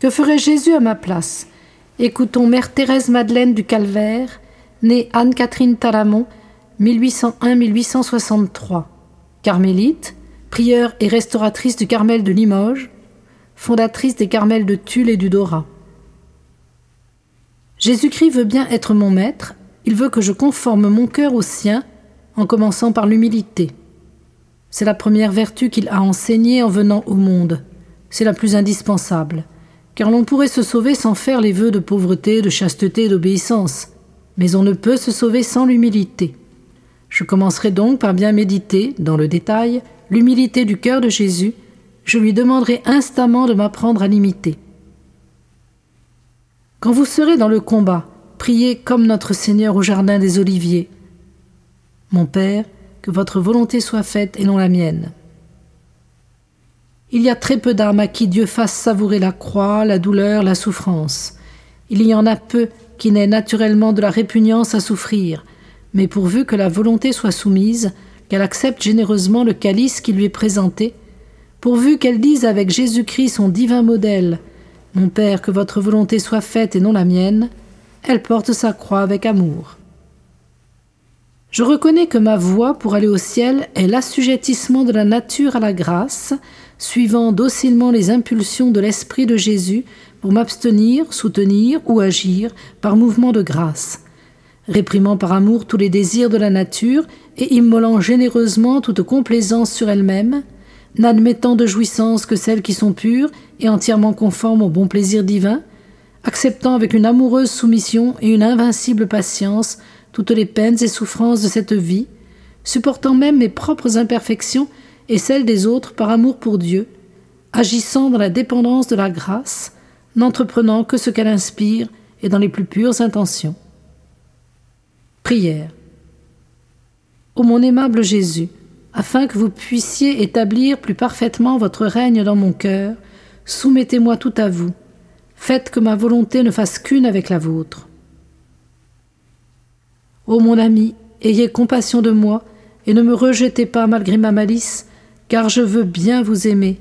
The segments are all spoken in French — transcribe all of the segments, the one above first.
Que ferait Jésus à ma place? Écoutons Mère Thérèse Madeleine du Calvaire, née Anne-Catherine Talamont, 1801-1863, carmélite, prieure et restauratrice du Carmel de Limoges, fondatrice des Carmels de Tulle et du Dora. Jésus-Christ veut bien être mon maître, il veut que je conforme mon cœur au sien, en commençant par l'humilité. C'est la première vertu qu'il a enseignée en venant au monde. C'est la plus indispensable, car l'on pourrait se sauver sans faire les vœux de pauvreté, de chasteté et d'obéissance, mais on ne peut se sauver sans l'humilité. Je commencerai donc par bien méditer, dans le détail, l'humilité du cœur de Jésus, je lui demanderai instamment de m'apprendre à l'imiter. Quand vous serez dans le combat, priez comme notre Seigneur au jardin des Oliviers. Mon Père, que votre volonté soit faite et non la mienne. Il y a très peu d'âmes à qui Dieu fasse savourer la croix, la douleur, la souffrance. Il y en a peu qui n'aient naturellement de la répugnance à souffrir, mais pourvu que la volonté soit soumise, qu'elle accepte généreusement le calice qui lui est présenté, pourvu qu'elle dise avec Jésus-Christ son divin modèle Mon Père, que votre volonté soit faite et non la mienne, elle porte sa croix avec amour. Je reconnais que ma voie pour aller au ciel est l'assujettissement de la nature à la grâce, suivant docilement les impulsions de l'Esprit de Jésus pour m'abstenir, soutenir ou agir par mouvement de grâce, réprimant par amour tous les désirs de la nature et immolant généreusement toute complaisance sur elle-même, n'admettant de jouissance que celles qui sont pures et entièrement conformes au bon plaisir divin, acceptant avec une amoureuse soumission et une invincible patience toutes les peines et souffrances de cette vie, supportant même mes propres imperfections et celles des autres par amour pour Dieu, agissant dans la dépendance de la grâce, n'entreprenant que ce qu'elle inspire et dans les plus pures intentions. Prière. Ô mon aimable Jésus, afin que vous puissiez établir plus parfaitement votre règne dans mon cœur, soumettez-moi tout à vous. Faites que ma volonté ne fasse qu'une avec la vôtre. Ô mon ami, ayez compassion de moi, et ne me rejetez pas malgré ma malice, car je veux bien vous aimer.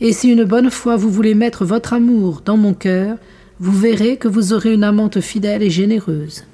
Et si une bonne fois vous voulez mettre votre amour dans mon cœur, vous verrez que vous aurez une amante fidèle et généreuse.